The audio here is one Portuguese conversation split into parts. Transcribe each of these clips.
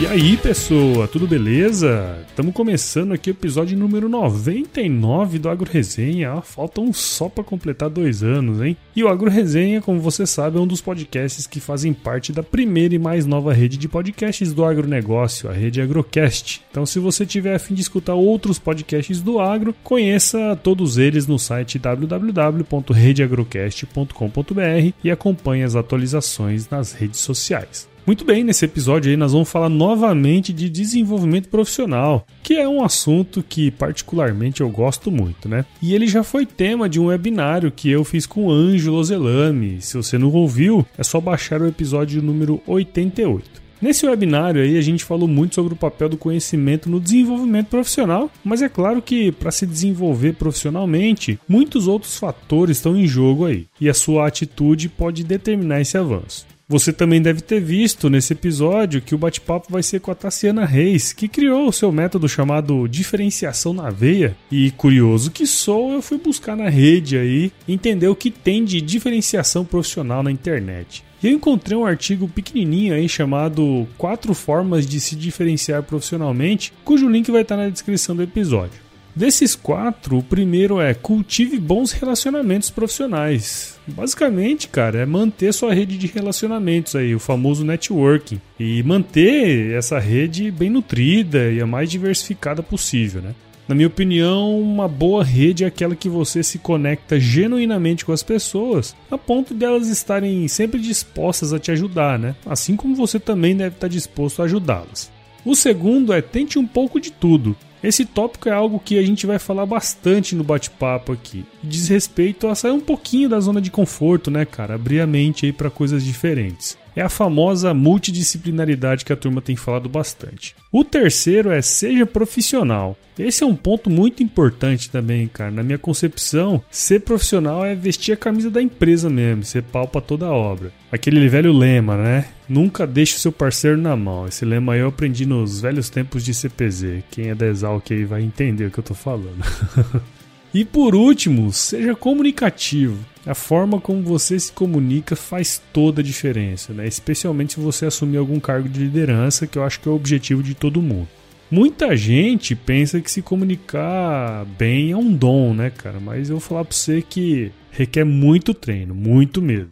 E aí, pessoa, tudo beleza? Estamos começando aqui o episódio número 99 do Agro Resenha. Ah, faltam só para completar dois anos, hein? E o Agro Resenha, como você sabe, é um dos podcasts que fazem parte da primeira e mais nova rede de podcasts do agronegócio, a rede Agrocast. Então, se você tiver a fim de escutar outros podcasts do agro, conheça todos eles no site www.redeagrocast.com.br e acompanhe as atualizações nas redes sociais. Muito bem, nesse episódio aí nós vamos falar novamente de desenvolvimento profissional, que é um assunto que particularmente eu gosto muito, né? E ele já foi tema de um webinário que eu fiz com o Ângelo Zelami. Se você não ouviu, é só baixar o episódio número 88. Nesse webinário aí a gente falou muito sobre o papel do conhecimento no desenvolvimento profissional, mas é claro que para se desenvolver profissionalmente, muitos outros fatores estão em jogo aí, e a sua atitude pode determinar esse avanço. Você também deve ter visto nesse episódio que o bate-papo vai ser com a Tassiana Reis, que criou o seu método chamado diferenciação na veia. E curioso que sou, eu fui buscar na rede aí entender o que tem de diferenciação profissional na internet. E eu encontrei um artigo pequenininho aí chamado Quatro Formas de se Diferenciar Profissionalmente, cujo link vai estar na descrição do episódio. Desses quatro, o primeiro é cultive bons relacionamentos profissionais. Basicamente, cara, é manter sua rede de relacionamentos aí, o famoso networking. E manter essa rede bem nutrida e a mais diversificada possível, né? Na minha opinião, uma boa rede é aquela que você se conecta genuinamente com as pessoas, a ponto delas estarem sempre dispostas a te ajudar, né? Assim como você também deve estar disposto a ajudá-las. O segundo é tente um pouco de tudo. Esse tópico é algo que a gente vai falar bastante no bate-papo aqui. Diz respeito a sair um pouquinho da zona de conforto, né, cara? Abrir a mente aí para coisas diferentes. É a famosa multidisciplinaridade que a turma tem falado bastante. O terceiro é seja profissional. Esse é um ponto muito importante também, cara. Na minha concepção, ser profissional é vestir a camisa da empresa mesmo, ser pau pra toda a obra. Aquele velho lema, né? Nunca deixe o seu parceiro na mão. Esse lema eu aprendi nos velhos tempos de CPZ. Quem é da Exalc aí vai entender o que eu tô falando. e por último, seja comunicativo. A forma como você se comunica faz toda a diferença, né? Especialmente se você assumir algum cargo de liderança, que eu acho que é o objetivo de todo mundo. Muita gente pensa que se comunicar bem é um dom, né, cara? Mas eu vou falar pra você que requer muito treino, muito mesmo.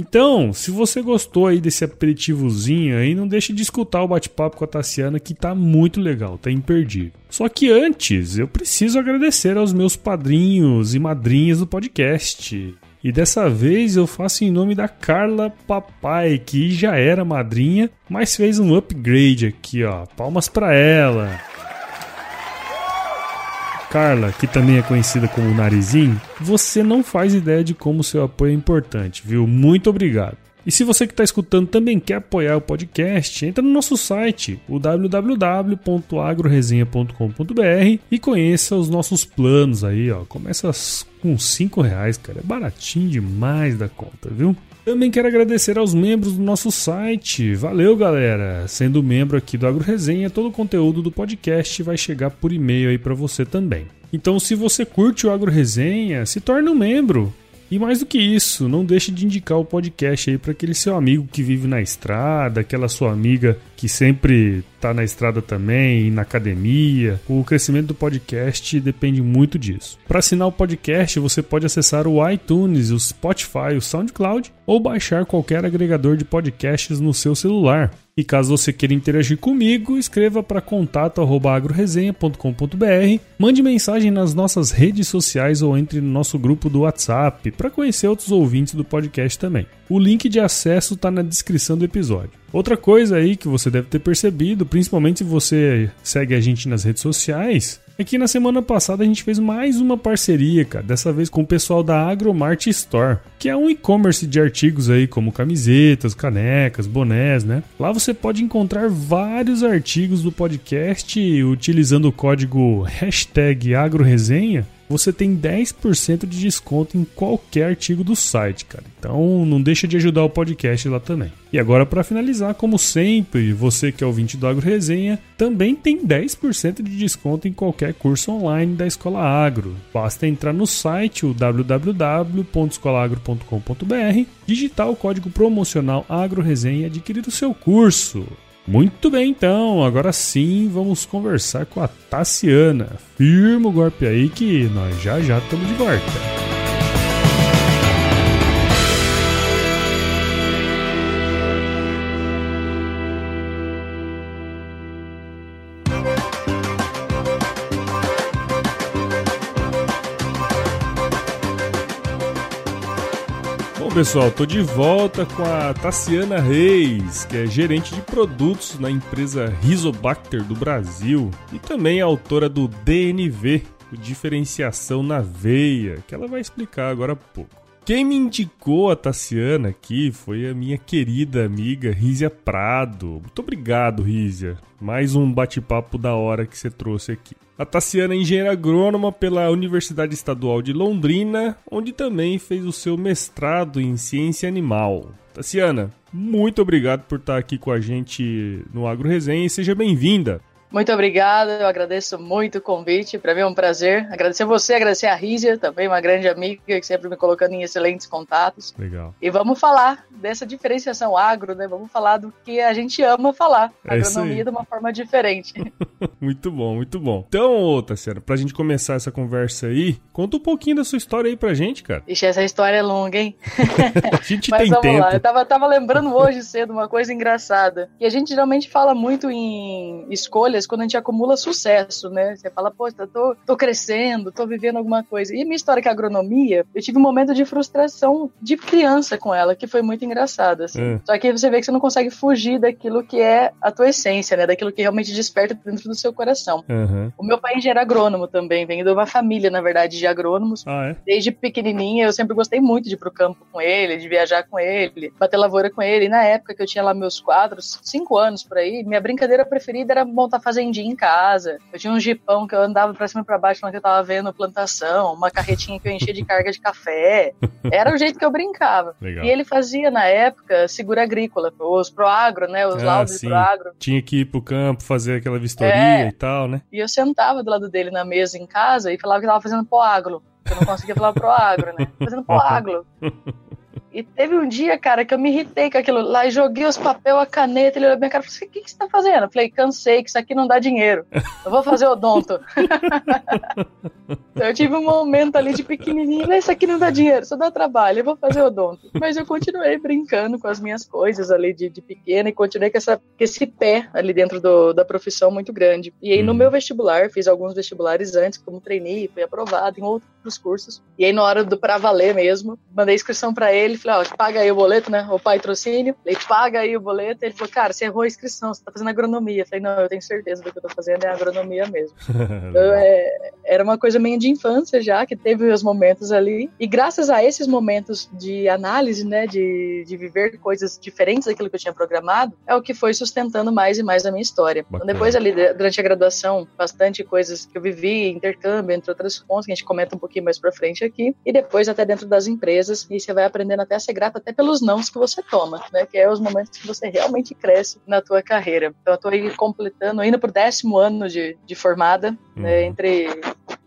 Então, se você gostou aí desse aperitivozinho aí, não deixe de escutar o bate-papo com a Tassiana que tá muito legal, tá imperdível. Só que antes, eu preciso agradecer aos meus padrinhos e madrinhas do podcast. E dessa vez eu faço em nome da Carla Papai, que já era madrinha, mas fez um upgrade aqui, ó. Palmas para ela. Carla, que também é conhecida como Narizinho, você não faz ideia de como seu apoio é importante, viu? Muito obrigado. E se você que está escutando também quer apoiar o podcast, entra no nosso site, o www.agroresenha.com.br e conheça os nossos planos aí, ó. Começa com 5 reais, cara. É baratinho demais da conta, viu? Também quero agradecer aos membros do nosso site. Valeu, galera! Sendo membro aqui do Agro Resenha, todo o conteúdo do podcast vai chegar por e-mail aí para você também. Então, se você curte o Agro Resenha, se torne um membro. E mais do que isso, não deixe de indicar o podcast aí para aquele seu amigo que vive na estrada, aquela sua amiga que sempre tá na estrada também, na academia. O crescimento do podcast depende muito disso. Para assinar o podcast, você pode acessar o iTunes, o Spotify, o SoundCloud ou baixar qualquer agregador de podcasts no seu celular. E caso você queira interagir comigo, escreva para contato@agroresenha.com.br, mande mensagem nas nossas redes sociais ou entre no nosso grupo do WhatsApp para conhecer outros ouvintes do podcast também. O link de acesso está na descrição do episódio. Outra coisa aí que você deve ter percebido, principalmente se você segue a gente nas redes sociais, é que na semana passada a gente fez mais uma parceria, cara, dessa vez com o pessoal da Agromart Store, que é um e-commerce de artigos aí como camisetas, canecas, bonés, né? Lá você pode encontrar vários artigos do podcast utilizando o código hashtag agroresenha você tem 10% de desconto em qualquer artigo do site, cara. Então não deixa de ajudar o podcast lá também. E agora para finalizar, como sempre, você que é ouvinte do Agro Resenha, também tem 10% de desconto em qualquer curso online da Escola Agro. Basta entrar no site www.escolaagro.com.br, digitar o código promocional Agro Resenha e adquirir o seu curso. Muito bem, então, agora sim vamos conversar com a Tassiana. Firma o golpe aí que nós já já estamos de volta. Pessoal, tô de volta com a Tassiana Reis, que é gerente de produtos na empresa Rizobacter do Brasil e também autora do DNV, Diferenciação na Veia, que ela vai explicar agora há pouco. Quem me indicou a Tassiana aqui foi a minha querida amiga Rízia Prado. Muito obrigado, Rízia. Mais um bate-papo da hora que você trouxe aqui. A Tassiana é engenheira agrônoma pela Universidade Estadual de Londrina, onde também fez o seu mestrado em ciência animal. Tassiana, muito obrigado por estar aqui com a gente no Agro Resenha e seja bem-vinda. Muito obrigada, eu agradeço muito o convite, para mim é um prazer. Agradecer você, agradecer a Rízia, também uma grande amiga que sempre me colocando em excelentes contatos. Legal. E vamos falar dessa diferenciação agro, né? Vamos falar do que a gente ama falar, É agronomia de uma forma diferente. muito bom, muito bom. Então, ô, Tassiana, pra gente começar essa conversa aí, conta um pouquinho da sua história aí pra gente, cara. Ixi, essa história é longa, hein? A gente Mas tem vamos tempo. lá, eu tava, tava lembrando hoje cedo uma coisa engraçada. E a gente geralmente fala muito em escolhas quando a gente acumula sucesso, né? Você fala, eu tô, tô crescendo, tô vivendo alguma coisa. E minha história com a agronomia, eu tive um momento de frustração de criança com ela, que foi muito engraçada, assim. É. Só que você vê que você não consegue fugir daquilo que é a tua essência, né? Daquilo que realmente desperta dentro do seu coração. Aham. O meu pai é engenheiro agrônomo também, vem de uma família, na verdade, de agrônomos. Ah, é? Desde pequenininha, eu sempre gostei muito de ir pro campo com ele, de viajar com ele, bater lavoura com ele. E na época que eu tinha lá meus quadros, cinco anos por aí, minha brincadeira preferida era montar fazendinha em casa. Eu tinha um jipão que eu andava pra cima e pra baixo quando eu tava vendo plantação, uma carretinha que eu enchia de carga de café. Era o jeito que eu brincava. Legal. E ele fazia, na época, seguro agrícola, os proagro, né? Os Ah, laudos sim. proagro. Tinha que ir pro campo fazer aquela vistoria É. e tal, né? E eu sentava do lado dele na mesa em casa e falava que tava fazendo proagro. Eu não conseguia falar proagro, né? Fazendo proagro. E teve um dia, cara, que eu me irritei com aquilo lá e joguei os papel, a caneta, ele olhou minha cara e falou assim, o que, que você tá fazendo? Eu falei, cansei, que isso aqui não dá dinheiro. Eu vou fazer odonto. então eu tive um momento ali de pequenininho, "Mas isso aqui não dá dinheiro, só dá trabalho, eu vou fazer odonto. Mas eu continuei brincando com as minhas coisas ali de, de pequena e continuei com, essa, com esse pé ali dentro do- da profissão muito grande. E aí no Uhum. meu vestibular, fiz alguns vestibulares antes, como treinei, fui aprovado em outros cursos. E aí na hora do pra valer mesmo, mandei inscrição pra ele, falei, ó, paga aí o boleto, né? O patrocínio. Falei, paga aí o boleto. Ele falou, cara, você errou a inscrição, você tá fazendo agronomia. Eu falei, não, eu tenho certeza do que eu tô fazendo é agronomia mesmo. Então, é, era uma coisa meio de infância já, que teve os momentos ali. E graças a esses momentos de análise, né, de, de viver coisas diferentes daquilo que eu tinha programado, é o que foi sustentando mais e mais a minha história. Então, depois ali, durante a graduação, bastante coisas que eu vivi, intercâmbio, entre outras pontos, que a gente comenta um pouquinho mais pra frente aqui. E depois até dentro das empresas, e você vai aprendendo até a ser grato até pelos nãos que você toma, né, que é os momentos que você realmente cresce na tua carreira. Então, eu tô aí completando, indo pro décimo ano de, de formada, né, Uhum. entre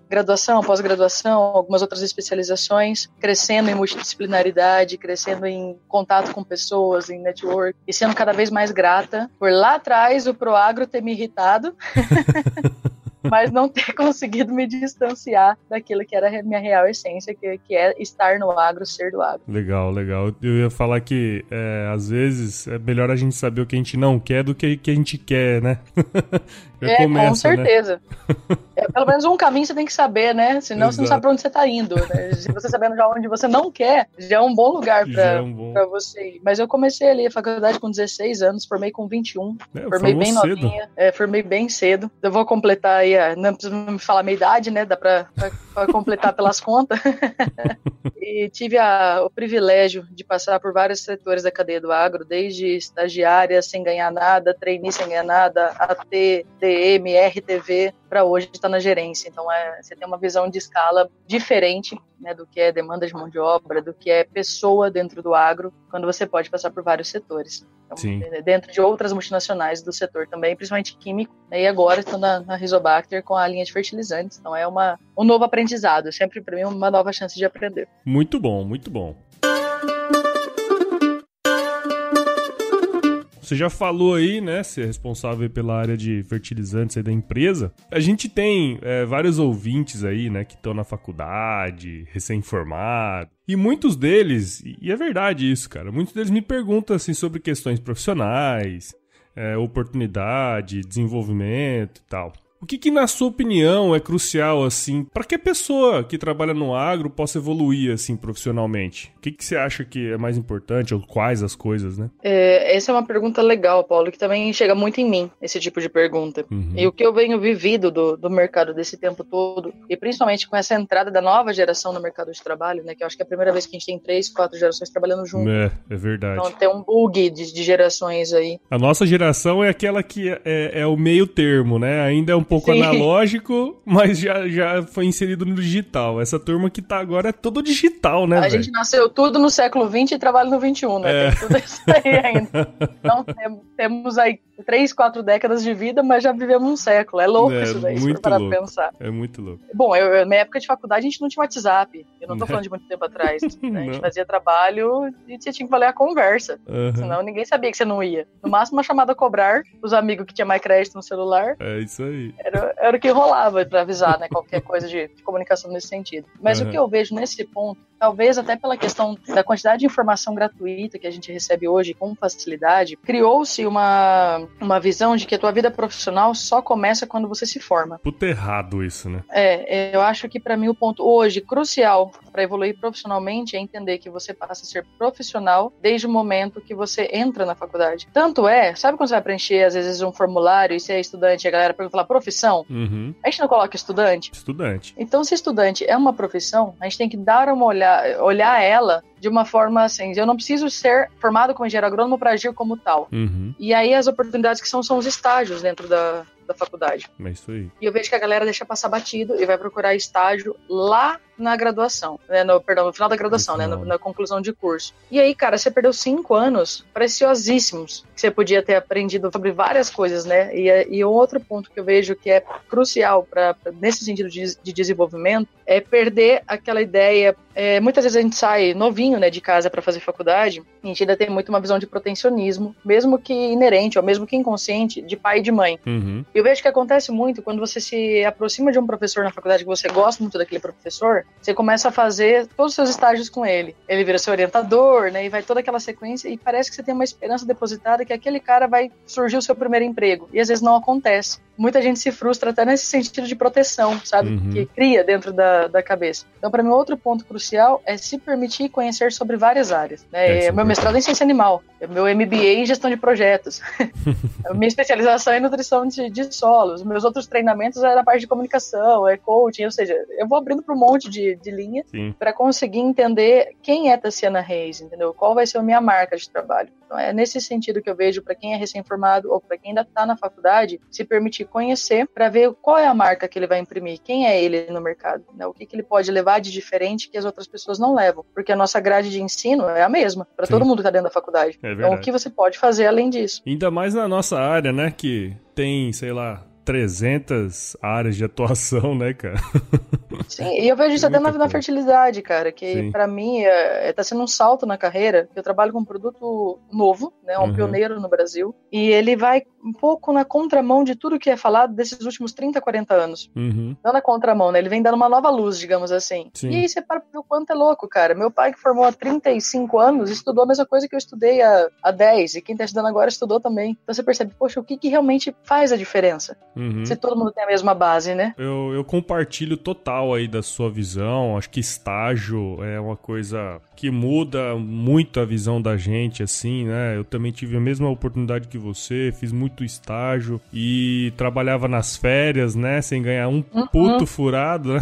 graduação, pós-graduação, algumas outras especializações, crescendo em multidisciplinaridade, crescendo em contato com pessoas, em network, e sendo cada vez mais grata por lá atrás o Proagro ter me irritado mas não ter conseguido me distanciar daquilo que era a minha real essência, que, que é estar no agro, ser do agro. Legal, legal. Eu ia falar que é, às vezes é melhor a gente saber o que a gente não quer do que o que a gente quer, né? é, começa, com né? certeza. Né? É, pelo menos um caminho você tem que saber, né? Senão Exato. você não sabe pra onde você tá indo. Né? Se você sabendo já onde você não quer, já é um bom lugar pra, é um bom... pra você ir. Mas eu comecei ali a faculdade com 16 anos, formei com 21. É, formei bem cedo. novinha. É, formei bem cedo. Eu vou completar aí, não precisa me falar a minha idade, né? Dá pra, pra, pra completar pelas contas. e tive a, o privilégio de passar por vários setores da cadeia do agro, desde estagiária sem ganhar nada, trainee sem ganhar nada, AT, DM, RTV, para hoje estar na gerência. Então, é, você tem uma visão de escala diferente né, do que é demanda de mão de obra, do que é pessoa dentro do agro, quando você pode passar por vários setores. Então, Sim. dentro de outras multinacionais do setor também, principalmente químico, né, e agora estou na, na Rizobacter com a linha de fertilizantes. Então, é uma, um novo aprendizado, sempre para mim uma nova chance de aprender. Muito bom, muito bom. Você já falou aí, né, ser responsável pela área de fertilizantes aí da empresa. A gente tem é, vários ouvintes aí, né, que estão na faculdade, recém-formados. E muitos deles, e é verdade isso, cara, muitos deles me perguntam assim sobre questões profissionais, é, oportunidade, desenvolvimento e tal. O que, que, na sua opinião, é crucial, assim, para que a pessoa que trabalha no agro possa evoluir, assim, profissionalmente? O que, que você acha que é mais importante, ou quais as coisas, né? É, essa é uma pergunta legal, Paulo, que também chega muito em mim, esse tipo de pergunta. Uhum. E o que eu venho vivido do, do mercado desse tempo todo, e principalmente com essa entrada da nova geração no mercado de trabalho, né, que eu acho que é a primeira vez que a gente tem três, quatro gerações trabalhando junto. É, é verdade. Então tem um bug de, de gerações aí. A nossa geração é aquela que é, é, é o meio termo, né? Ainda é um pouco Sim. analógico, mas já, já foi inserido no digital. Essa turma que tá agora é todo digital, né? A véio? gente nasceu tudo no século XX e trabalha no XXI, né? É. Tem tudo isso aí ainda. Então temos aí três, quatro décadas de vida, mas já vivemos um século. É louco é, isso daí, muito para pensar. É muito louco. Bom, eu, na minha época de faculdade a gente não tinha WhatsApp. Eu não tô falando de muito tempo atrás. Né? A gente fazia trabalho e tinha que valer a conversa. Uhum. Senão ninguém sabia que você não ia. No máximo uma chamada a cobrar, os amigos que tinham mais crédito no celular. É isso aí. Era, era o que rolava para avisar, né? Qualquer coisa de, de comunicação nesse sentido. Mas uhum. o que eu vejo nesse ponto talvez até pela questão da quantidade de informação gratuita que a gente recebe hoje com facilidade, criou-se uma, uma visão de que a tua vida profissional só começa quando você se forma. Puta errado isso, né? É, eu acho que para mim o ponto hoje crucial para evoluir profissionalmente é entender que você passa a ser profissional desde o momento que você entra na faculdade. Tanto é, sabe quando você vai preencher às vezes um formulário e você é estudante e a galera pergunta lá profissão? Uhum. A gente não coloca estudante? Estudante. Então, se estudante é uma profissão, a gente tem que dar uma olhada, olhar ela de uma forma assim, eu não preciso ser formado como engenheiro agrônomo para agir como tal. Uhum. E aí as oportunidades que são são os estágios dentro da, da faculdade. É isso aí. E eu vejo que a galera deixa passar batido e vai procurar estágio lá na graduação, né? No, perdão, no final da graduação, né? No, na conclusão de curso. E aí, cara, você perdeu cinco anos preciosíssimos que você podia ter aprendido sobre várias coisas, né? E, e um outro ponto que eu vejo que é crucial para nesse sentido de, de, desenvolvimento é perder aquela ideia. É, muitas vezes a gente sai novinho, né, de casa para fazer faculdade, a gente ainda tem muito uma visão de protecionismo, mesmo que inerente, ou mesmo que inconsciente, de pai e de mãe. Uhum. Eu vejo que acontece muito quando você se aproxima de um professor na faculdade que você gosta muito daquele professor, você começa a fazer todos os seus estágios com ele. Ele vira seu orientador, né? E vai toda aquela sequência e parece que você tem uma esperança depositada que aquele cara vai surgir o seu primeiro emprego. E às vezes não acontece. Muita gente se frustra até nesse sentido de proteção, sabe? Uhum. Que cria dentro da, da cabeça. Então, para mim, outro ponto crucial é se permitir conhecer sobre várias áreas. Né? É, meu mestrado é em ciência animal, meu MBA em gestão de projetos, minha especialização é em nutrição de, de solos, meus outros treinamentos é na parte de comunicação, é coaching, ou seja, eu vou abrindo para um monte de, de linha para conseguir entender quem é Tassiana Reis, entendeu? Qual vai ser a minha marca de trabalho. Então, é nesse sentido que eu vejo para quem é recém-formado ou para quem ainda está na faculdade, se permitir conhecer para ver qual é a marca que ele vai imprimir, quem é ele no mercado, né? o que, que ele pode levar de diferente que as outras pessoas não levam, porque a nossa grade de ensino é a mesma para todo mundo que está dentro da faculdade. É então, o que você pode fazer além disso? Ainda mais na nossa área, né, que tem, sei lá, 300 áreas de atuação, né, cara? Sim, e eu vejo isso até na, na, fertilidade, cara, que para mim é, é, tá sendo um salto na carreira. Eu trabalho com um produto novo, né, um uhum. pioneiro no Brasil, e ele vai um pouco na contramão de tudo que é falado desses últimos 30, 40 anos. Uhum. Não na contramão, né? Ele vem dando uma nova luz, digamos assim. Sim. E aí você para ver o quanto é louco, cara. Meu pai, que formou há 35 anos, estudou a mesma coisa que eu estudei há, há 10, e quem tá estudando agora estudou também. Então você percebe, poxa, o que, que realmente faz a diferença? Uhum. Se todo mundo tem a mesma base, né? Eu, eu compartilho total aí da sua visão. Acho que estágio é uma coisa que muda muito a visão da gente, assim, né? Eu também tive a mesma oportunidade que você, fiz muito estágio e trabalhava nas férias, né? Sem ganhar um uhum. puto furado, né?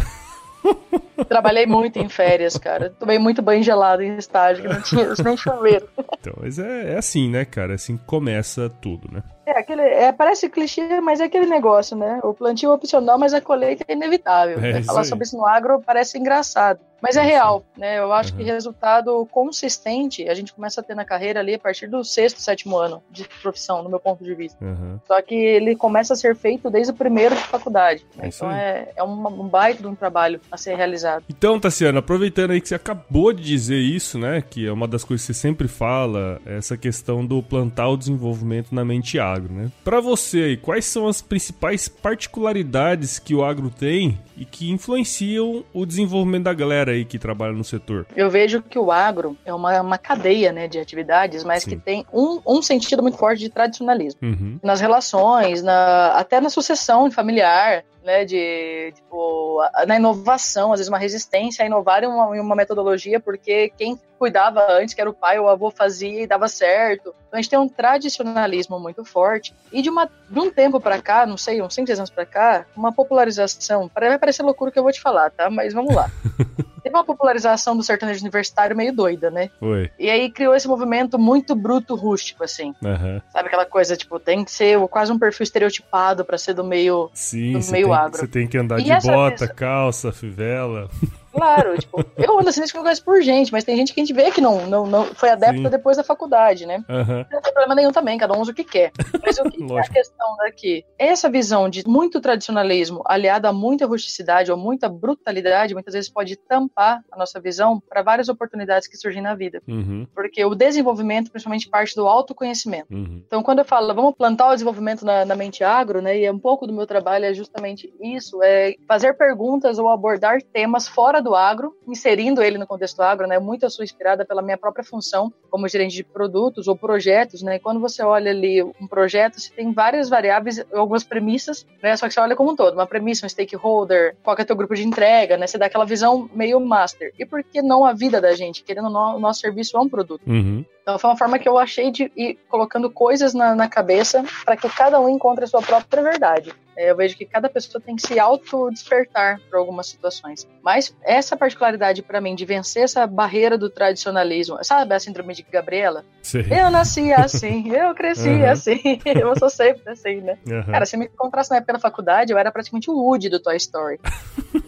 Trabalhei muito em férias, cara. Tomei muito banho gelado em estágio, que não tinha nem chuveiro. Então, mas é, é assim, né, cara? Assim começa tudo, né? É, aquele, é, parece clichê, mas é aquele negócio, né? O plantio é opcional, mas a colheita é inevitável. É, né? Falar sobre isso no agro parece engraçado. Mas é real, né? Eu acho uhum. que resultado consistente a gente começa a ter na carreira ali a partir do sexto, sétimo ano de profissão, no meu ponto de vista. Uhum. Só que ele começa a ser feito desde o primeiro de faculdade. Né? É então é, é um, um baita de um trabalho a ser realizado. Então, Tassiana, aproveitando aí que você acabou de dizer isso, né? Que é uma das coisas que você sempre fala, essa questão do plantar o desenvolvimento na mente agro, né? Para você aí, quais são as principais particularidades que o agro tem e que influenciam o desenvolvimento da galera aí que trabalha no setor? Eu vejo que o agro é uma, uma cadeia né, de atividades, mas Sim. que tem um, um sentido muito forte de tradicionalismo. Uhum. Nas relações, na, até na sucessão familiar, né, de tipo, na inovação, às vezes uma resistência a inovar em uma, em uma, metodologia, porque quem cuidava antes, que era o pai ou o avô, fazia e dava certo. Então a gente tem um tradicionalismo muito forte. E de, uma, de um tempo para cá, não sei, uns 5, 6 anos para cá, uma popularização. Vai parecer loucura o que eu vou te falar, tá? Mas vamos lá. Teve uma popularização do sertanejo universitário meio doida, né? Foi. E aí criou esse movimento muito bruto, rústico, assim. Uhum. Sabe aquela coisa, tipo, tem que ser quase um perfil estereotipado para ser do meio, Sim, do meio tem, agro. Você tem que andar e de bota, vez... calça, fivela. Claro, tipo, eu ando assim nesse negócio por gente, mas tem gente que a gente vê que não, não, não foi adepta Sim. depois da faculdade, né? Uhum. Não tem problema nenhum também, cada um usa o que quer. Mas o que é a questão daqui? Essa visão de muito tradicionalismo aliada a muita rusticidade ou muita brutalidade, muitas vezes pode tampar a nossa visão para várias oportunidades que surgem na vida. Uhum. Porque o desenvolvimento, principalmente, parte do autoconhecimento. Uhum. Então, quando eu falo, vamos plantar o desenvolvimento na, na mente agro, né? E é um pouco do meu trabalho é justamente isso, é fazer perguntas ou abordar temas fora do agro, inserindo ele no contexto agro, né? Muito eu sou inspirada pela minha própria função como gerente de produtos ou projetos, né? E quando você olha ali um projeto, você tem várias variáveis, algumas premissas, né? Só que você olha como um todo, uma premissa, um stakeholder, qual é o teu grupo de entrega, né? Você dá aquela visão meio master. E por que não a vida da gente? Querendo ou não, o nosso serviço é um produto. Uhum. Então foi uma forma que eu achei de ir colocando coisas na, na cabeça para que cada um encontre a sua própria verdade. É, eu vejo que cada pessoa tem que se auto-despertar para algumas situações. Mas essa particularidade para mim de vencer essa barreira do tradicionalismo, sabe a síndrome de Gabriela? Sim. Eu nasci assim, eu cresci uhum. assim, eu sou sempre assim, né? Uhum. Cara, se me encontrasse na época da faculdade, eu era praticamente o Woody do Toy Story.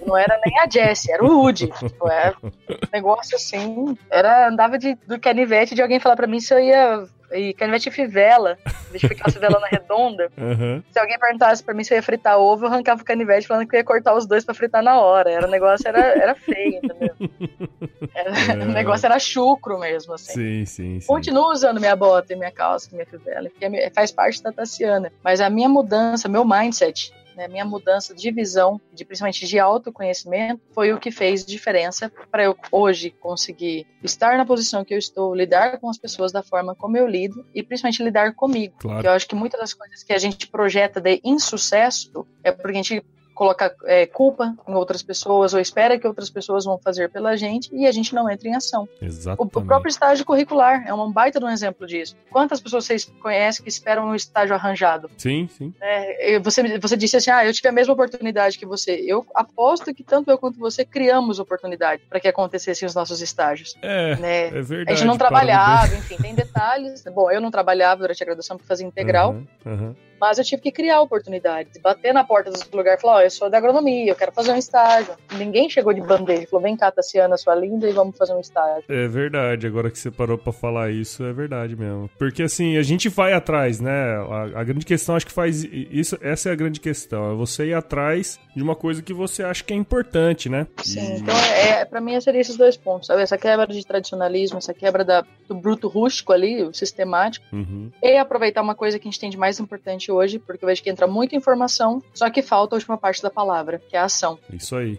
Não era nem a Jessie, era o Woody. Tipo, é um negócio assim, era, andava de, do canivete de alguém falar para mim se eu ia e canivete fivela, deixa eu ficar a na redonda. Uhum. Se alguém perguntasse pra mim se eu ia fritar ovo, eu arrancava o canivete falando que eu ia cortar os dois pra fritar na hora. Era, o negócio era, era feio, entendeu? Era, é. O negócio era chucro mesmo, assim. Sim, sim, sim. Continuo usando minha bota e minha calça, minha fivela, porque é faz parte da Tassiana. Mas a minha mudança, meu mindset, né, minha mudança de visão, de principalmente de autoconhecimento, foi o que fez diferença para eu hoje conseguir estar na posição que eu estou, lidar com as pessoas da forma como eu lido e principalmente lidar comigo. Claro. Eu acho que muitas das coisas que a gente projeta de insucesso é porque a gente coloca é, culpa em outras pessoas ou espera que outras pessoas vão fazer pela gente e a gente não entra em ação. Exatamente. O, o próprio estágio curricular é um baita de um exemplo disso. Quantas pessoas vocês conhecem que esperam um estágio arranjado? Sim, sim. É, você, você disse assim, ah, eu tive a mesma oportunidade que você. Eu aposto que tanto eu quanto você criamos oportunidade para que acontecessem os nossos estágios. É, né? é verdade. A gente não trabalhava, enfim, tem detalhes. Bom, eu não trabalhava durante a graduação porque fazia integral. Uhum, uhum. Mas eu tive que criar oportunidades, bater na porta dos lugares e falar: Ó, oh, eu sou da agronomia, eu quero fazer um estágio. Ninguém chegou de bandeja, falou: vem cá, Tassiana, sua linda, e vamos fazer um estágio. É verdade, agora que você parou pra falar isso, é verdade mesmo. Porque assim, a gente vai atrás, né? A, a grande questão, acho que faz isso, essa é a grande questão, é você ir atrás de uma coisa que você acha que é importante, né? Sim, e... então é, é, pra mim seria esses dois pontos, sabe? Essa quebra de tradicionalismo, essa quebra da, do bruto rústico ali, o sistemático, uhum. e aproveitar uma coisa que a gente tem de mais importante hoje, porque eu vejo que entra muita informação, só que falta a última parte da palavra, que é a ação. Isso aí.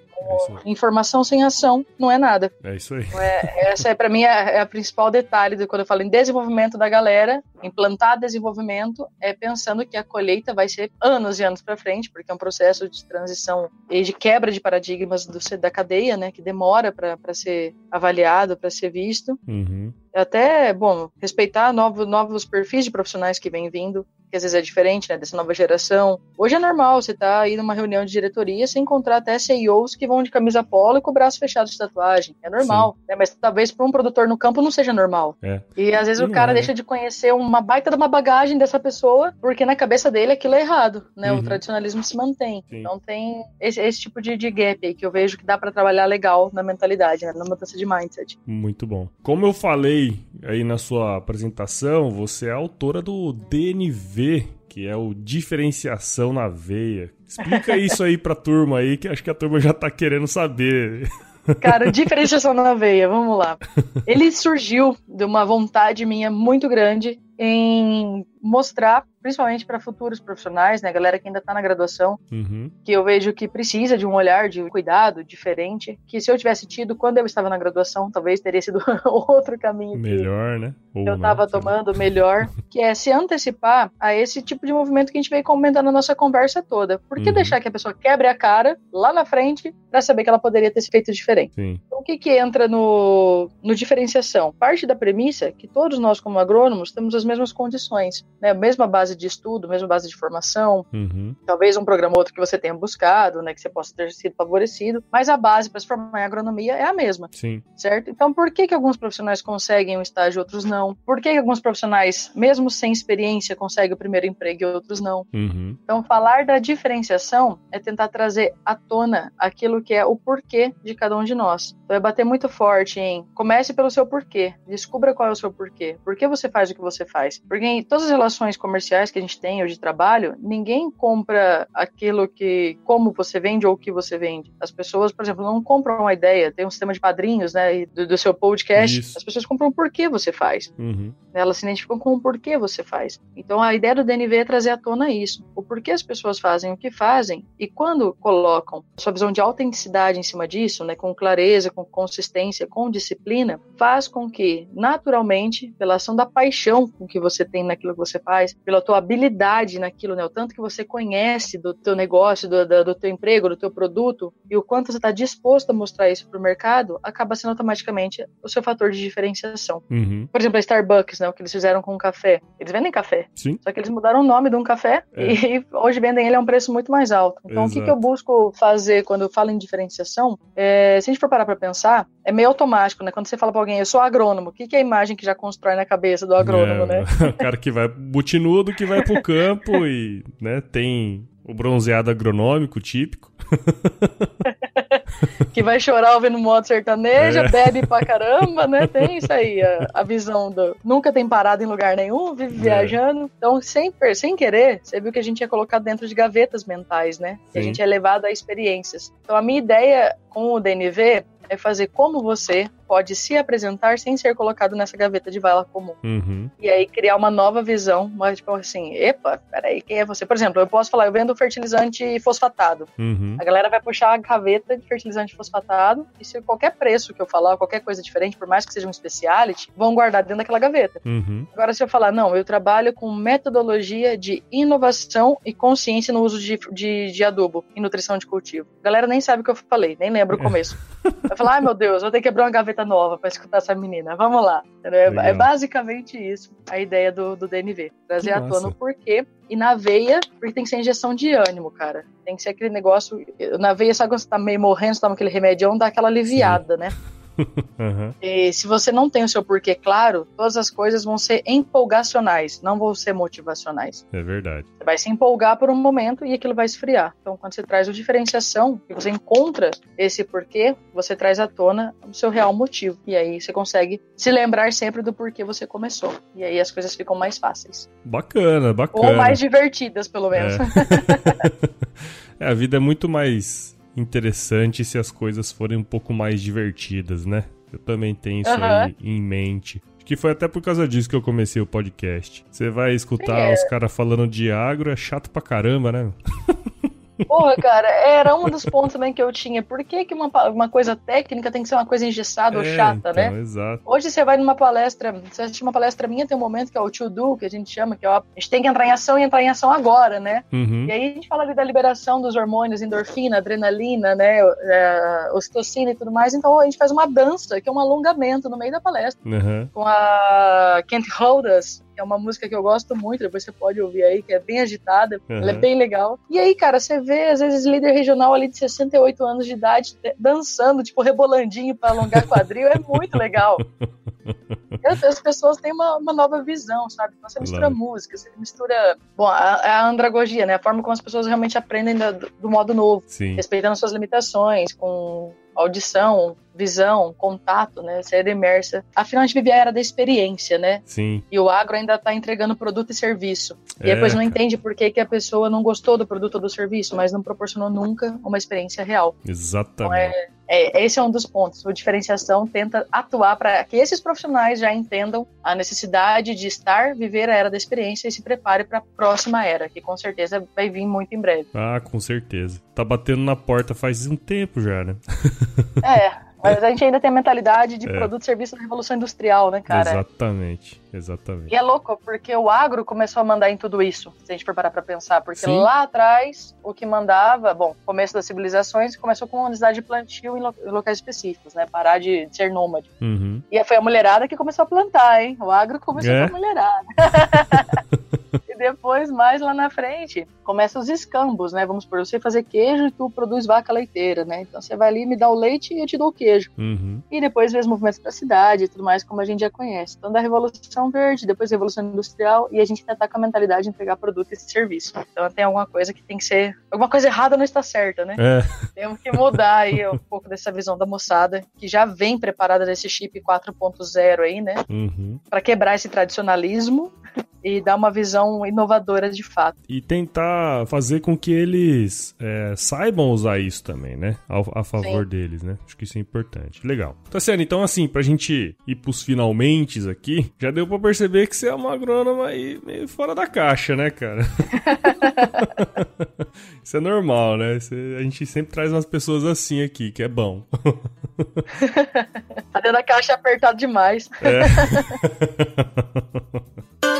Informação sem ação não é nada. É isso aí. É, essa é para mim é, é a principal detalhe de quando eu falo em desenvolvimento da galera, implantar desenvolvimento é pensando que a colheita vai ser anos e anos para frente, porque é um processo de transição e de quebra de paradigmas do, da cadeia, né, que demora para ser avaliado, para ser visto. Uhum. Até, bom, respeitar novos, novos perfis de profissionais que vêm vindo, que às vezes é diferente, né, dessa nova geração. Hoje é normal você estar tá aí numa reunião de diretoria sem encontrar até CEOs que vão de camisa polo e com o braço fechado de tatuagem. É normal, né, mas talvez para um produtor no campo não seja normal. É. E às vezes e o cara é, deixa de conhecer uma baita de uma bagagem dessa pessoa, porque na cabeça dele aquilo é errado, né? Uhum. O tradicionalismo se mantém. Sim. Então tem esse, esse tipo de, de, gap aí que eu vejo que dá para trabalhar legal na mentalidade, né, na mudança de mindset. Muito bom. Como eu falei aí na sua apresentação, você é autora do DNV que é o diferenciação na veia. Explica isso aí pra turma aí, que acho que a turma já tá querendo saber. Cara, diferenciação na veia, vamos lá. Ele surgiu de uma vontade minha muito grande em mostrar, principalmente para futuros profissionais, né, galera que ainda está na graduação, uhum. que eu vejo que precisa de um olhar de cuidado diferente, que se eu tivesse tido quando eu estava na graduação, talvez teria sido outro caminho. Melhor, né? Ou eu estava tomando melhor, que é se antecipar a esse tipo de movimento que a gente veio comentando na nossa conversa toda. Por que uhum. deixar que a pessoa quebre a cara lá na frente para saber que ela poderia ter feito diferente? Sim. Então, o que que entra no, no diferenciação? Parte da premissa que todos nós como agrônomos temos as mesmas condições, né? Mesma base de estudo, mesma base de formação, uhum. talvez um programa ou outro que você tenha buscado, né? Que você possa ter sido favorecido, mas a base para se formar em agronomia é a mesma, Sim. certo? Então, por que que alguns profissionais conseguem um estágio e outros não? Por que que alguns profissionais, mesmo sem experiência, conseguem o primeiro emprego e outros não? Uhum. Então, falar da diferenciação é tentar trazer à tona aquilo que é o porquê de cada um de nós. Então, é bater muito forte em comece pelo seu porquê, descubra qual é o seu porquê, por que você faz o que você faz, porque em todas as relações comerciais que a gente tem ou de trabalho, ninguém compra aquilo que, como você vende ou o que você vende. As pessoas, por exemplo, não compram uma ideia, tem um sistema de padrinhos, né, do, do seu podcast. Isso. As pessoas compram o porquê você faz. Uhum. Elas se identificam com o porquê você faz. Então a ideia do DNV é trazer à tona isso. O porquê as pessoas fazem o que fazem e quando colocam sua visão de autenticidade em cima disso, né, com clareza, com consistência, com disciplina, faz com que, naturalmente, pela ação da paixão com que você tem naquilo que você faz, pela tua habilidade naquilo, né? O tanto que você conhece do teu negócio, do, do, do teu emprego, do teu produto e o quanto você está disposto a mostrar isso para o mercado, acaba sendo automaticamente o seu fator de diferenciação. Uhum. Por exemplo, a Starbucks, né? O que eles fizeram com o café. Eles vendem café. Sim. Só que eles mudaram o nome de um café é. e hoje vendem ele a um preço muito mais alto. Então, Exato. o que, que eu busco fazer quando eu falo em diferenciação? É, se a gente for parar para pensar, é meio automático, né? Quando você fala para alguém, eu sou agrônomo, o que, que é a imagem que já constrói na cabeça do agrônomo, é, né? O cara que vai butinudo, que vai pro campo e, né, tem o bronzeado agronômico típico. que vai chorar ouvindo moto sertaneja, é. bebe pra caramba, né? Tem isso aí, a, a, visão do. Nunca tem parado em lugar nenhum, vive é. viajando. Então, sem, sem querer, você viu que a gente é colocado dentro de gavetas mentais, né? A gente é levado a experiências. Então, a minha ideia com o DNV é fazer como você pode se apresentar sem ser colocado nessa gaveta de vala comum. Uhum. E aí criar uma nova visão, mas tipo assim, epa, peraí, quem é você? Por exemplo, eu posso falar, eu vendo fertilizante fosfatado. Uhum. A galera vai puxar a gaveta de fertilizante fosfatado e se qualquer preço que eu falar, qualquer coisa diferente, por mais que seja um speciality, vão guardar dentro daquela gaveta. Uhum. Agora, se eu falar, não, eu trabalho com metodologia de inovação e consciência no uso de, de, de adubo e nutrição de cultivo. A galera nem sabe o que eu falei, nem lembra o começo. Vai falar, ai meu Deus, vou ter que abrir uma gaveta nova para escutar essa menina. Vamos lá. É, é, basicamente isso a ideia do, do DNV. Trazer à tona o porquê. E na veia, porque tem que ser injeção de ânimo, cara. Tem que ser aquele negócio. Na veia, sabe quando você tá meio morrendo, você toma aquele remédio, dá aquela aliviada, Sim. né? Uhum. E se você não tem o seu porquê claro, todas as coisas vão ser empolgacionais, não vão ser motivacionais. É verdade. Você vai se empolgar por um momento e aquilo vai esfriar. Então, quando você traz o diferenciação e você encontra esse porquê, você traz à tona o seu real motivo. E aí você consegue se lembrar sempre do porquê você começou. E aí as coisas ficam mais fáceis. Bacana, bacana. Ou mais divertidas, pelo menos. É. é, a vida é muito mais interessante se as coisas forem um pouco mais divertidas, né? Eu também tenho isso uhum. aí em mente. Que foi até por causa disso que eu comecei o podcast. Você vai escutar é. os caras falando de agro, é chato pra caramba, né? Porra, cara, era um dos pontos também que eu tinha. Por que, que uma, uma coisa técnica tem que ser uma coisa engessada é, ou chata, né? então, né? Exato. Hoje você vai numa palestra, você assiste uma palestra minha, tem um momento que é o to do, que a gente chama, que é ó, a gente tem que entrar em ação e entrar em ação agora, né? Uhum. E aí a gente fala ali da liberação dos hormônios, endorfina, adrenalina, né? É, ocitocina e tudo mais. Então a gente faz uma dança, que é um alongamento no meio da palestra. Uhum. Com a Kent Holders, que é uma música que eu gosto muito, depois você pode ouvir aí, que é bem agitada, uhum. ela é bem legal. E aí, cara, você vê, às vezes, líder regional ali de 68 anos de idade dançando, tipo, rebolandinho para alongar quadril, é muito legal. As pessoas têm uma, uma nova visão, sabe? Então você mistura claro. música, você mistura. Bom, a, a, andragogia, né? A forma como as pessoas realmente aprendem do, do modo novo, Sim. respeitando suas limitações, com audição, visão, contato, né? Ser imersa. Afinal, a gente vive a era da experiência, né? Sim. E o agro ainda está entregando produto e serviço. E é, depois não entende por que, que a pessoa não gostou do produto ou do serviço, mas não proporcionou nunca uma experiência real. Exatamente. Então é, é, esse é um dos pontos. A diferenciação tenta atuar para que esses profissionais já entendam a necessidade de estar, viver a era da experiência e se prepare para a próxima era, que com certeza vai vir muito em breve. Ah, com certeza. Tá batendo na porta faz um tempo já, né? é, mas a gente ainda tem a mentalidade de é. produto e serviço da revolução industrial, né, cara? Exatamente, exatamente. E é louco, porque o agro começou a mandar em tudo isso, se a gente for parar pra pensar. Porque Sim. lá atrás, o que mandava, bom, começo das civilizações, começou com a necessidade de plantio em, lo em locais específicos, né? Parar de, de ser nômade. Uhum. E foi a mulherada que começou a plantar, hein? O agro começou é? com a mulherada. e depois, mais lá na frente, começa os escambos, né? Vamos por você fazer queijo e tu produz vaca leiteira, né? Então você vai ali, me dá o leite e eu te dou o queijo. Uhum. E depois vê os movimentos da cidade e tudo mais, como a gente já conhece. Então da Revolução Verde, depois da Revolução Industrial, e a gente ainda tá com a mentalidade de entregar produto e serviço. Então tem alguma coisa que tem que ser. Alguma coisa errada não está certa, né? É. Temos que mudar aí um pouco dessa visão da moçada, que já vem preparada desse chip 4.0 aí, né? Uhum. Para quebrar esse tradicionalismo e dar uma visão inovadora de fato. E tentar fazer com que eles é, saibam usar isso também, né? A, a favor Sim. deles, né? Acho que isso é importante. Legal. Tá certo, então assim, pra gente ir pros finalmente aqui, já deu pra perceber que você é uma agrônoma aí meio fora da caixa, né, cara? isso é normal, né? a gente sempre traz umas pessoas assim aqui, que é bom. tá dentro da caixa apertado demais. É.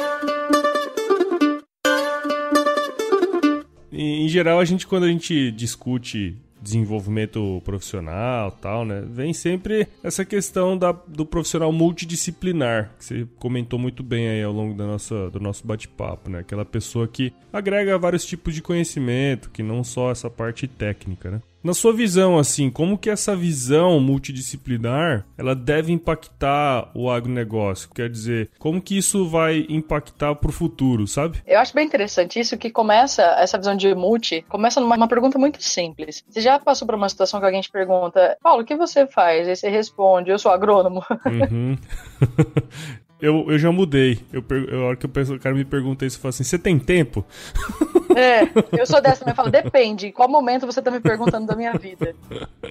em geral, a gente, quando a gente discute desenvolvimento profissional tal, né? Vem sempre essa questão da, do profissional multidisciplinar, que você comentou muito bem aí ao longo da nossa, do nosso bate-papo, né? Aquela pessoa que agrega vários tipos de conhecimento, que não só essa parte técnica, né? Na sua visão, assim, como que essa visão multidisciplinar ela deve impactar o agronegócio? Quer dizer, como que isso vai impactar para o futuro, sabe? Eu acho bem interessante isso que começa, essa visão de multi, começa numa uma pergunta muito simples. Você já passou por uma situação que alguém te pergunta, Paulo, o que você faz? Aí você responde, eu sou agrônomo. Uhum. Eu, eu já mudei. Eu, eu, a hora que o cara me pergunta isso, eu falo assim: você tem tempo? É, eu sou dessa, eu falo: depende. Em qual momento você tá me perguntando da minha vida?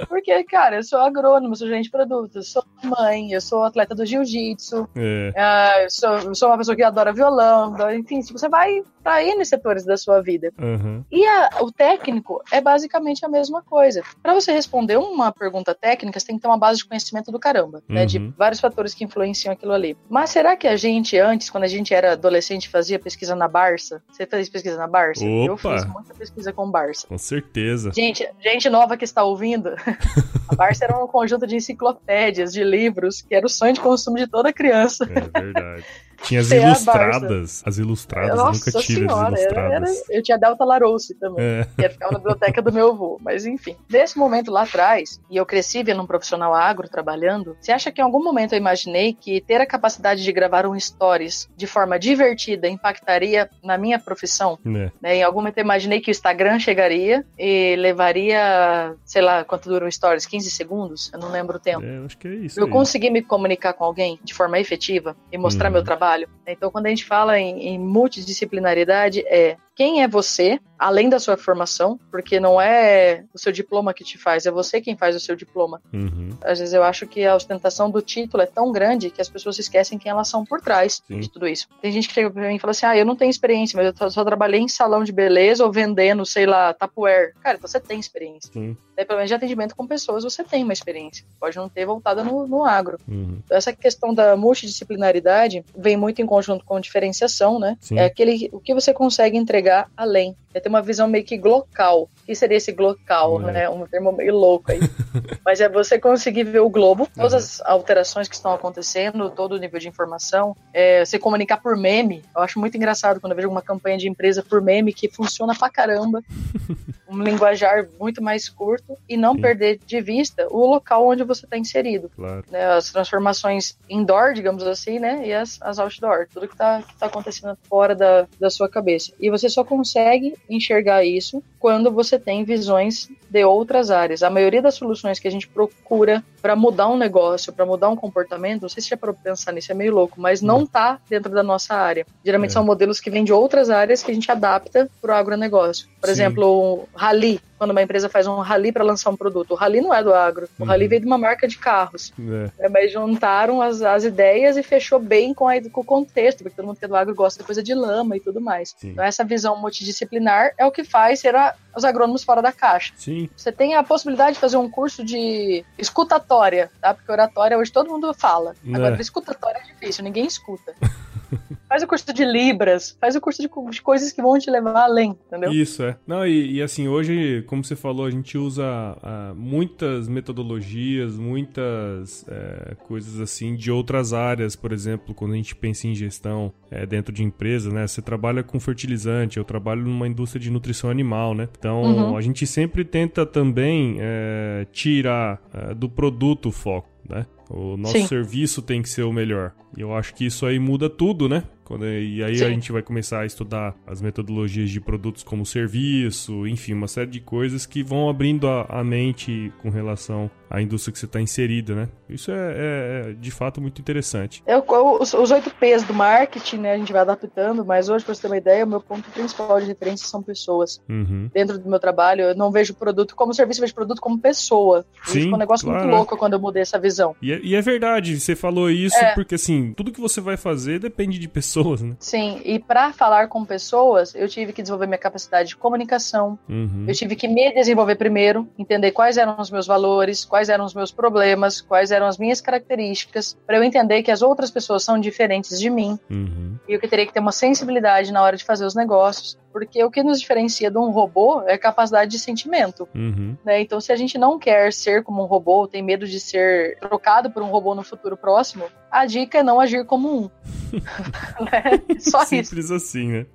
Porque, cara, eu sou agrônomo, sou gerente de produtos, sou mãe, eu sou atleta do jiu-jitsu, é. uh, eu, sou, sou uma pessoa que adora violão, enfim, tipo, você vai para N setores da sua vida. Uhum. E a, o técnico é basicamente a mesma coisa. Para você responder uma pergunta técnica, você tem que ter uma base de conhecimento do caramba, uhum. né? De uhum. vários fatores que influenciam aquilo ali. Mas será que a gente, antes, quando a gente era adolescente, fazia pesquisa na Barça? Você fez pesquisa na Barça? Opa. Eu fiz muita pesquisa com Barça. Com certeza. Gente, gente nova que está ouvindo, a Barça era um conjunto de enciclopédias, de livros, que era o sonho de consumo de toda criança. É verdade. Tinha as ilustradas. As ilustradas, Nossa nunca tive senhora, as era- ilustradas. era- eu tinha Delta Larousse também. É. que ficava na biblioteca do meu avô. Mas enfim, nesse momento lá atrás, e eu cresci vendo um profissional agro trabalhando, você acha que em algum momento eu imaginei que ter a capacidade de gravar um stories de forma divertida impactaria na minha profissão? É. Né? Em algum momento eu imaginei que o Instagram chegaria e levaria, sei lá, quanto dura um stories? 15 segundos? Eu não lembro o tempo. É, eu acho que é isso. Eu aí. conseguir me comunicar com alguém de forma efetiva e mostrar Uhum. meu trabalho. Então, quando a gente fala em, em multidisciplinaridade, é quem é você, além da sua formação, porque não é o seu diploma que te faz, é você quem faz o seu diploma. Uhum. Às vezes eu acho que a ostentação do título é tão grande que as pessoas esquecem quem elas são por trás Sim. de tudo isso. Tem gente que chega pra mim e fala assim: ah, eu não tenho experiência, mas eu só- trabalhei em salão de beleza ou vendendo, sei lá, Tupperware. Cara, então você tem experiência. Sim. Daí, pelo menos de atendimento com pessoas, você tem uma experiência. Pode não ter voltada no, no agro. Uhum. Então, essa questão da multidisciplinaridade vem muito em conjunto com diferenciação, né? Sim. É aquele o que você consegue entregar além. É ter uma visão meio que glocal. O que seria esse glocal, É. né? Um termo meio louco aí. Mas é você conseguir ver o globo, todas Uhum. as alterações que estão acontecendo, todo o nível de informação. É, você comunicar por meme. Eu acho muito engraçado quando eu vejo uma campanha de empresa por meme que funciona pra caramba. um linguajar muito mais curto e não Sim. perder de vista o local onde você está inserido Claro. né, as transformações indoor, digamos assim, né, e as, as outdoor, tudo que está que tá acontecendo fora da, da sua cabeça. E você só consegue enxergar isso quando você tem visões de outras áreas. A maioria das soluções que a gente procura para mudar um negócio, para mudar um comportamento, não sei se já para pensar nisso, é meio louco, mas não tá dentro da nossa área. Geralmente É. são modelos que vêm de outras áreas que a gente adapta para o agronegócio. Por Sim. exemplo, o rally, quando uma empresa faz um rally para lançar um produto. O rally não é do agro, o Uhum. rally veio de uma marca de carros. É. É, mas juntaram as, as ideias e fechou bem com, a, com o contexto, porque todo mundo que é do agro gosta de coisa de lama e tudo mais. Sim. Então, essa visão multidisciplinar é o que faz ser a- os agrônomos fora da caixa. Sim. Você tem a possibilidade de fazer um curso de escutatória, tá? Porque oratória hoje todo mundo fala. É. Agora, escutatória é difícil, ninguém escuta. faz o curso de Libras, faz o curso de, de coisas que vão te levar além, entendeu? Isso, é. Não, e, e assim, hoje, como você falou, a gente usa ah, muitas metodologias, muitas é, coisas assim de outras áreas, por exemplo, quando a gente pensa em gestão é, dentro de empresa, né? Você trabalha com fertilizante, eu trabalho numa indústria de nutrição animal, né? Então, Uhum. a gente sempre tenta também é, tirar do produto o foco, né? O nosso Sim. serviço tem que ser o melhor. E eu acho que isso aí muda tudo, né? Quando, e aí a Sim. gente vai começar a estudar as metodologias de produtos como serviço, enfim, uma série de coisas que vão abrindo a, a mente com relação à indústria que você está inserida, né? Isso é, é- é, de fato muito interessante. É os, os oito P's do marketing, né? A gente vai adaptando, mas hoje, para você ter uma ideia, o meu ponto principal de referência são pessoas. Uhum. Dentro do meu trabalho, eu não vejo produto como serviço, eu vejo produto como pessoa. Sim, Isso foi um negócio claro, muito louco quando eu mudei essa visão. E é, e é verdade, você falou isso É. porque assim, tudo que você vai fazer depende de pessoas, né? Sim, e para falar com pessoas, eu tive que desenvolver minha capacidade de comunicação. Uhum. Eu tive que me desenvolver primeiro, entender quais eram os meus valores, quais eram os meus problemas, quais eram as minhas características, para eu entender que as outras pessoas são diferentes de mim Uhum. e eu que teria que ter uma sensibilidade na hora de fazer os negócios, porque o que nos diferencia de um robô é a capacidade de sentimento. Uhum. né? Então, se a gente não quer ser como um robô, tem medo de ser trocado por um robô no futuro próximo, a dica é não agir como um. Né? Só isso. Simples assim, né?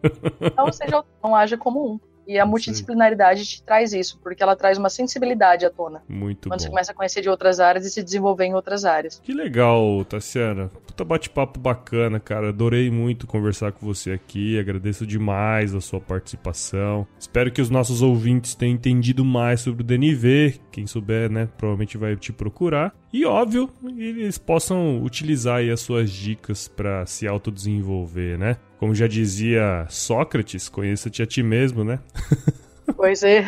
Não seja, não haja como um. E a multidisciplinaridade te traz isso, porque ela traz uma sensibilidade à tona. Muito Quando você bom. começa a conhecer de outras áreas e se desenvolver em outras áreas. Que legal, Tassiana. Puta bate-papo bacana, cara. Adorei muito conversar com você aqui. Agradeço demais a sua participação. Espero que os nossos ouvintes tenham entendido mais sobre o DNV. Quem souber, né, provavelmente vai te procurar. E óbvio, eles possam utilizar aí as suas dicas para se autodesenvolver, né? Como já dizia Sócrates, conheça-te a ti mesmo, né? Pois é.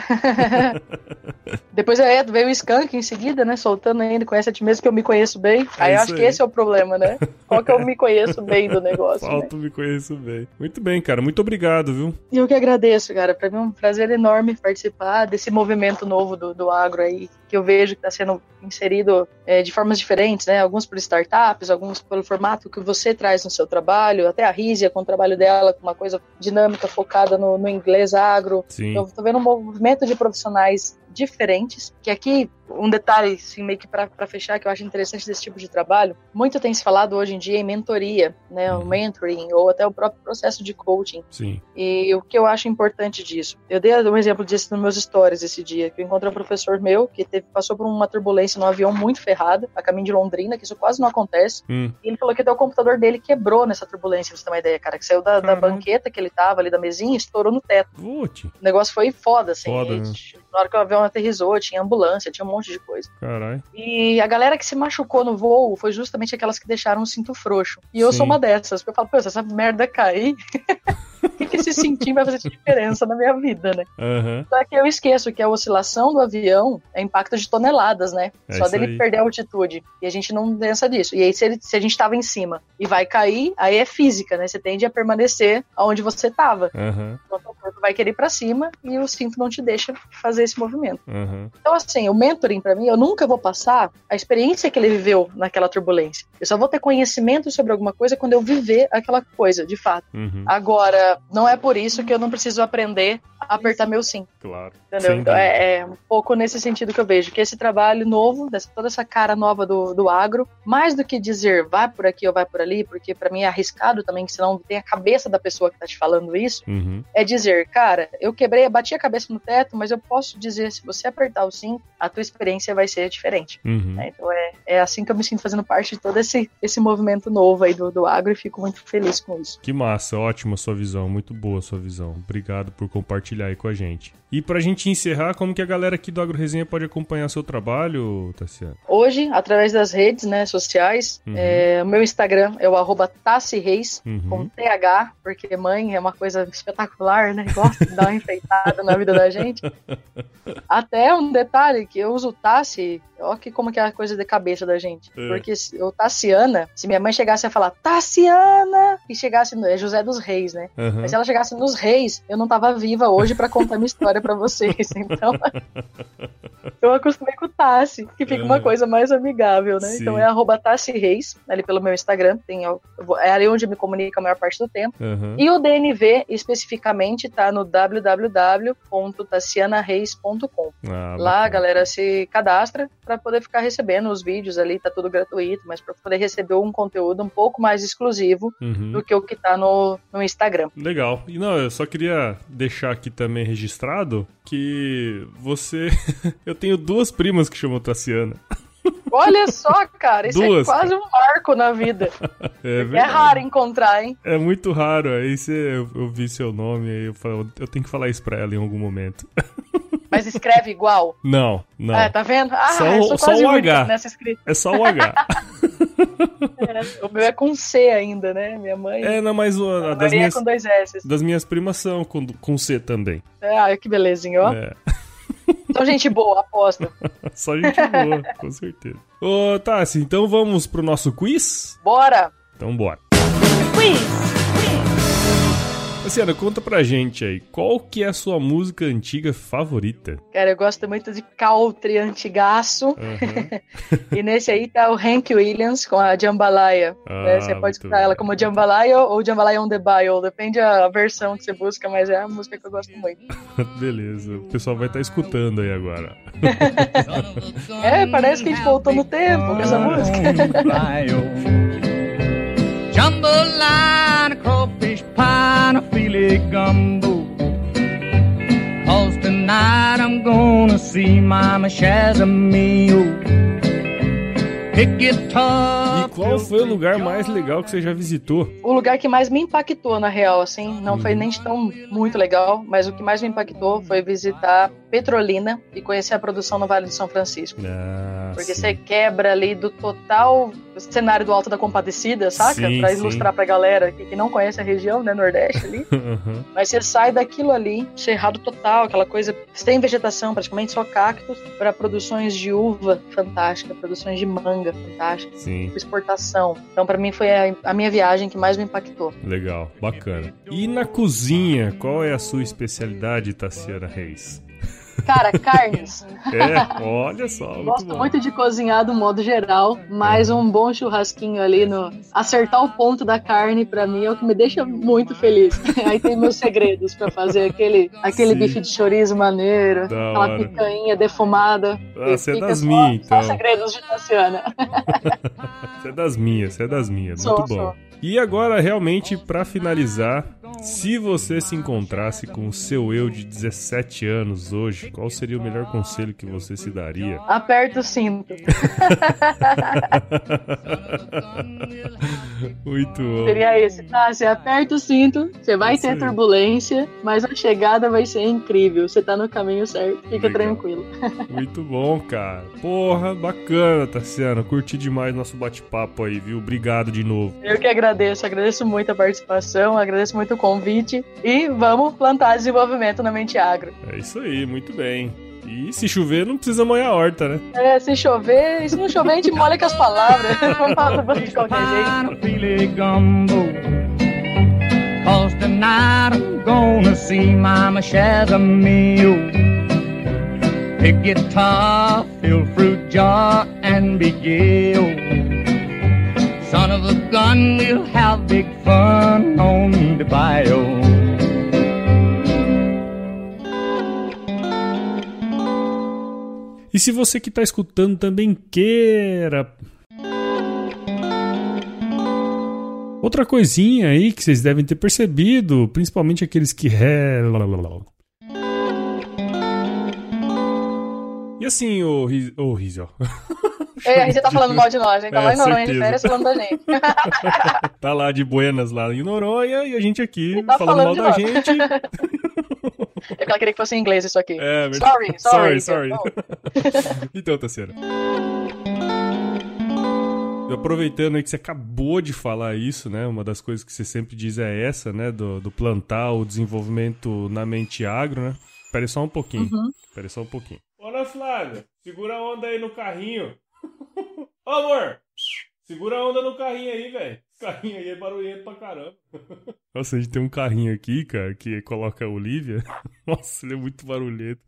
Depois é, veio o Skunk em seguida, né? Soltando ainda, conhece a ti mesmo que eu me conheço bem. aí eu isso acho que aí. esse é o problema, né? Qual que eu me conheço bem do negócio, né? Falta me conheço bem. Muito bem, cara. Muito obrigado, viu? E eu que agradeço, cara. Pra mim é um prazer enorme participar desse movimento novo do, do agro aí, que eu vejo que está sendo inserido é, de formas diferentes, né? Alguns por startups, alguns pelo formato que você traz no seu trabalho, até a Rízia com o trabalho dela, com uma coisa dinâmica focada no, no inglês agro. Sim. Eu tô vendo um movimento de profissionais diferentes, que aqui um detalhe, assim, meio que para fechar, que eu acho interessante desse tipo de trabalho, muito tem se falado hoje em dia em mentoria, né, o uhum. mentoring, ou até o próprio processo de coaching. Sim. E o que eu acho importante disso, eu dei um exemplo disso nos meus stories esse dia, que eu encontrei um professor meu que teve, passou por uma turbulência no avião muito ferrada, a caminho de Londrina, que isso quase não acontece, hum. e ele falou que até o computador dele quebrou nessa turbulência, pra você ter uma ideia, cara, que saiu da, da banqueta que ele tava ali, da mesinha, e estourou no teto. O negócio foi foda, assim. Foda, né? Na hora que o avião aterrizou, tinha ambulância, tinha um monte de coisa. Caralho. E a galera que se machucou no voo foi justamente aquelas que deixaram o cinto frouxo. E eu Sim. sou uma dessas. Eu falo, pô, se essa merda cair. o que, que esse cintinho vai fazer diferença na minha vida, né? Uhum. Só que eu esqueço que a oscilação do avião é impacto de toneladas, né? É Só dele aí. perder a altitude. E a gente não pensa disso. E aí, se, ele, se a gente tava em cima e vai cair, aí é física, né? Você tende a permanecer onde você tava. Uhum. Então, o corpo vai querer ir pra cima e o cinto não te deixa fazer esse movimento. Uhum. Então, assim, o mentoring para mim, eu nunca vou passar a experiência que ele viveu naquela turbulência. Eu só vou ter conhecimento sobre alguma coisa quando eu viver aquela coisa, de fato. Uhum. Agora, não é por isso que eu não preciso aprender a apertar meu sim. Claro. Entendeu? Então, é, é, um pouco nesse sentido que eu vejo, que esse trabalho novo, dessa, toda essa cara nova do, do agro, mais do que dizer vai por aqui ou vai por ali, porque para mim é arriscado também, que senão tem a cabeça da pessoa que tá te falando isso, uhum. é dizer, cara, eu quebrei, bati a cabeça no teto, mas eu posso dizer, se você apertar o sim, a tua experiência vai ser diferente. Uhum. É, então é, é assim que eu me sinto fazendo parte de todo esse, esse movimento novo aí do, do agro e fico muito feliz com isso. Que massa, ótima sua visão, muito boa a sua visão. Obrigado por compartilhar aí com a gente. E pra gente encerrar, como que a galera aqui do Agro Resenha pode acompanhar seu trabalho, Tassiana? Hoje, através das redes né, sociais, uhum. é, o meu Instagram é o arroba Reis, uhum. com TH, porque mãe é uma coisa espetacular, né? Gosta de dar uma enfeitada na vida da gente. Até um detalhe que eu uso Tassi, olha que como que é a coisa de cabeça da gente. É. Porque o Tassiana, se minha mãe chegasse a falar Tassiana, e chegasse é José dos Reis, né? Uhum. Mas se ela chegasse nos Reis, eu não tava viva hoje para contar minha história para vocês. Então, eu acostumei com o Tassi, que fica uhum. uma coisa mais amigável, né? Sim. Então é arroba Tassi Reis, ali pelo meu Instagram, tem, é ali onde me comunico a maior parte do tempo. Uhum. E o DNV, especificamente, tá no www.tassianareis.com. Ah, Lá, a galera se cadastra para poder ficar recebendo os vídeos ali, tá tudo gratuito, mas para poder receber um conteúdo um pouco mais exclusivo uhum. do que o que tá no, no Instagram. Legal. E não, eu só queria deixar aqui também registrado que você. eu tenho duas primas que chamam Tassiana. Olha só, cara, isso é Duas, é quase um marco na vida. É, é, raro encontrar, hein? É muito raro. Aí você, eu, eu vi seu nome, aí eu falo, eu tenho que falar isso pra ela em algum momento. Mas escreve igual? Não, não. Ah, tá vendo? Ah, só, eu sou só o H. nessa escrita. É só o H. é, o meu é com C ainda, né? Minha mãe. É, não, mas a, das minhas. É com dois S. Das minhas primas são com, com C também. É, ah, que belezinha, ó. É. Só gente boa, aposta. Só gente boa, com certeza. Ô, Tassi, então vamos pro nosso quiz? Bora! Então bora. Quiz! Luciana, conta pra gente aí, qual que é a sua música antiga favorita? Cara, eu gosto muito de country antigaço. Uhum. e nesse aí tá o Hank Williams com a Jambalaya. Ah, né? Você pode escutar bem. ela como Jambalaya ou Jambalaya on the Bio, depende a versão que você busca, mas é a música que eu gosto muito. Beleza, o pessoal vai estar tá escutando aí agora. é, parece que a gente voltou no tempo com essa música. Jambalaya, gumbo. Cause tonight I'm gonna see Mama Shazamio. E qual foi o lugar mais legal que você já visitou? O lugar que mais me impactou, na real, assim, não foi nem tão muito legal, mas o que mais me impactou foi visitar Petrolina e conhecer a produção no Vale de São Francisco. Ah, Porque sim. você quebra ali do total cenário do Alto da Compadecida, saca? Sim, pra sim. ilustrar pra galera que, que não conhece a região, né, Nordeste ali. Uhum. Mas você sai daquilo ali, cerrado total, aquela coisa sem vegetação, praticamente só cactos, para produções de uva fantástica, produções de manga fantástica, Sim, exportação. Então, para mim, foi a, a minha viagem que mais me impactou. legal, bacana. E na cozinha, qual é a sua especialidade, Tassiana Reis? Cara, carnes. É, olha só. Muito Gosto bom. muito de cozinhar do modo geral, mas um bom churrasquinho ali no. Acertar o ponto da carne, pra mim, é o que me deixa muito feliz. Aí tem meus segredos pra fazer aquele, aquele Sim. bife de chorizo maneiro, Da aquela hora. picanha defumada. Ah, você é fica das só- minhas, Só então. segredos de Tassiana. Você é das minhas, você é das minhas. Sou, Muito bom. sou. E agora, realmente, pra finalizar, se você se encontrasse com o seu eu de 17 anos hoje, qual seria o melhor conselho que você se daria? Aperta o cinto. Muito bom. Seria esse. Ah, você aperta o cinto, você vai ter turbulência, mas a chegada vai ser incrível. Você tá no caminho certo, fica Legal. tranquilo. Muito bom, cara. Porra, bacana, Tassiana. Curti demais nosso bate-papo aí, viu? Obrigado de novo. Eu que agradeço, agradeço muito a participação, agradeço muito o convite e vamos plantar desenvolvimento na mente agro. É isso aí, muito bem. E se chover, não precisa molhar a horta, né? É, se chover, e se não chover, a gente molha com as palavras. Vamos falar de qualquer jeito. Cause tonight I'm gonna see Mama shares a meal. Pick guitar, fill fruit jar, and begin. Son of a gun, we'll have big fun on the bio. E se você que tá escutando também queira. Outra coisinha aí que vocês devem ter percebido, principalmente aqueles que. re- E assim, ô Riz- ô Rizio, É, a gente tá falando mal de nós, a gente tá É, lá em Noronha de certeza. férias falando da gente. tá lá de Buenas, lá em Noronha, e a gente aqui tá falando, mal falando de da nós. gente. É porque ela queria que fosse em inglês isso aqui. É. Sorry, sorry. sorry. Não. então, Tassiana. Aproveitando aí que você acabou de falar isso, né? Uma das coisas que você sempre diz é essa, né? Do, do plantar o desenvolvimento na mente agro, né? Espera só um pouquinho. Uhum. Espera aí só um pouquinho. Flávia, segura a onda aí no carrinho. Ô, amor, segura a onda no carrinho aí, velho. Esse carrinho aí é barulhento pra caramba. Nossa, a gente tem um carrinho aqui, cara, que coloca a Olivia. Nossa, ele é muito barulhento.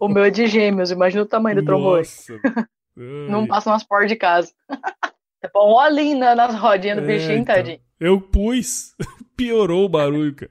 O meu é de gêmeos, imagina o tamanho do trombone. Nossa. Não passa umas portas de casa. Tá bom, olha ali na- nas rodinhas do É, bichinho, então. tadinho. Eu pus. Piorou o barulho, cara.